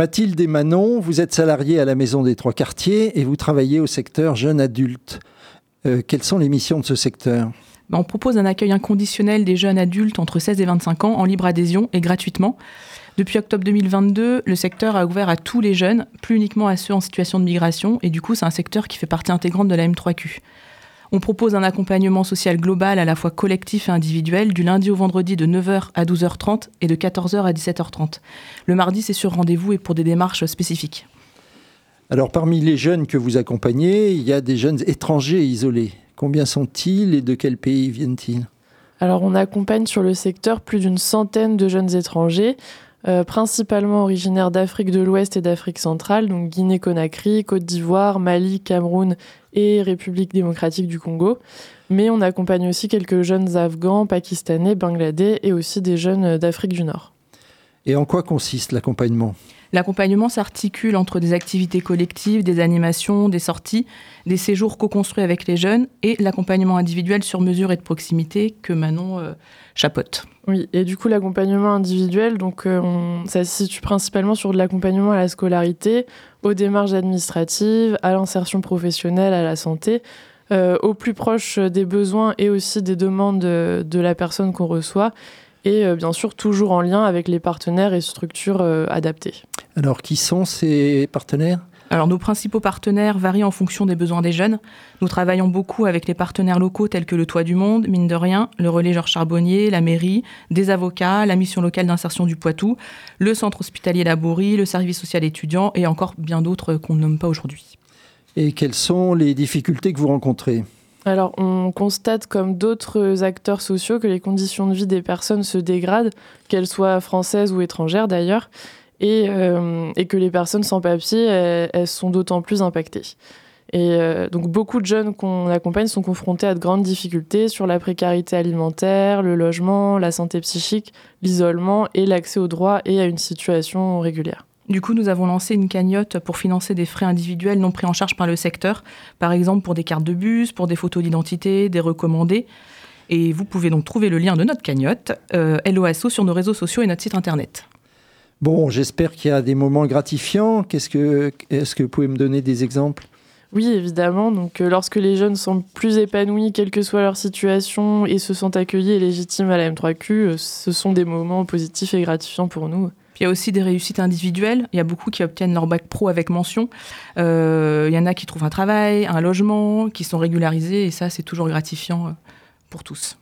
Mathilde et Manon, vous êtes salariés à la Maison des Trois Quartiers et vous travaillez au secteur jeunes adultes. Euh, quelles sont les missions de ce secteur? Ben, On propose un accueil inconditionnel des jeunes adultes entre 16 et 25 ans en libre adhésion et gratuitement. Depuis octobre 2022, le secteur a ouvert à tous les jeunes, plus uniquement à ceux en situation de migration, et du coup c'est un secteur qui fait partie intégrante de la M3Q. On propose un accompagnement social global à la fois collectif et individuel du lundi au vendredi de 9h à 12h30 et de 14h à 17h30. Le mardi, c'est sur rendez-vous et pour des démarches spécifiques. Alors parmi les jeunes que vous accompagnez, il y a des jeunes étrangers isolés. Combien sont-ils et de quel pays viennent-ils? Alors on accompagne sur le secteur plus d'une centaine de jeunes étrangers. Euh, principalement originaires d'Afrique de l'Ouest et d'Afrique centrale, donc Guinée-Conakry, Côte d'Ivoire, Mali, Cameroun et République démocratique du Congo. Mais on accompagne aussi quelques jeunes Afghans, Pakistanais, Bangladais et aussi des jeunes d'Afrique du Nord. Et en quoi consiste l'accompagnement? L'accompagnement s'articule entre des activités collectives, des animations, des sorties, des séjours co-construits avec les jeunes et l'accompagnement individuel sur mesure et de proximité que Manon euh, chapeaute. Oui, et du coup l'accompagnement individuel, donc euh, ça se situe principalement sur de l'accompagnement à la scolarité, aux démarches administratives, à l'insertion professionnelle, à la santé, euh, au plus proche des besoins et aussi des demandes de la personne qu'on reçoit et euh, bien sûr toujours en lien avec les partenaires et structures euh, adaptées. Alors qui sont ces partenaires? Alors nos principaux partenaires varient en fonction des besoins des jeunes. Nous travaillons beaucoup avec les partenaires locaux tels que le Toit du Monde, mine de rien, le Relais Georges Charbonnier, la mairie, des avocats, la mission locale d'insertion du Poitou, le centre hospitalier Laborie, le service social étudiant et encore bien d'autres qu'on ne nomme pas aujourd'hui. Et quelles sont les difficultés que vous rencontrez? Alors, on constate, comme d'autres acteurs sociaux, que les conditions de vie des personnes se dégradent, qu'elles soient françaises ou étrangères d'ailleurs, et, euh, que les personnes sans papier, elles, sont d'autant plus impactées. Et euh, donc, beaucoup de jeunes qu'on accompagne sont confrontés à de grandes difficultés sur la précarité alimentaire, le logement, la santé psychique, l'isolement et l'accès aux droits et à une situation régulière. Du coup, nous avons lancé une cagnotte pour financer des frais individuels non pris en charge par le secteur, par exemple pour des cartes de bus, pour des photos d'identité, des recommandés. Et vous pouvez donc trouver le lien de notre cagnotte, euh, LOSO, sur nos réseaux sociaux et notre site internet. Bon, j'espère qu'il y a des moments gratifiants. Qu'est-ce que, est-ce que vous pouvez me donner des exemples? Oui, évidemment. Donc, euh, lorsque les jeunes sont plus épanouis, quelle que soit leur situation, et se sentent accueillis et légitimes à la M3Q, euh, ce sont des moments positifs et gratifiants pour nous. Il y a aussi des réussites individuelles. Il y a beaucoup qui obtiennent leur bac pro avec mention. Euh, il y en a qui trouvent un travail, un logement, qui sont régularisés. Et ça, c'est toujours gratifiant euh, pour tous.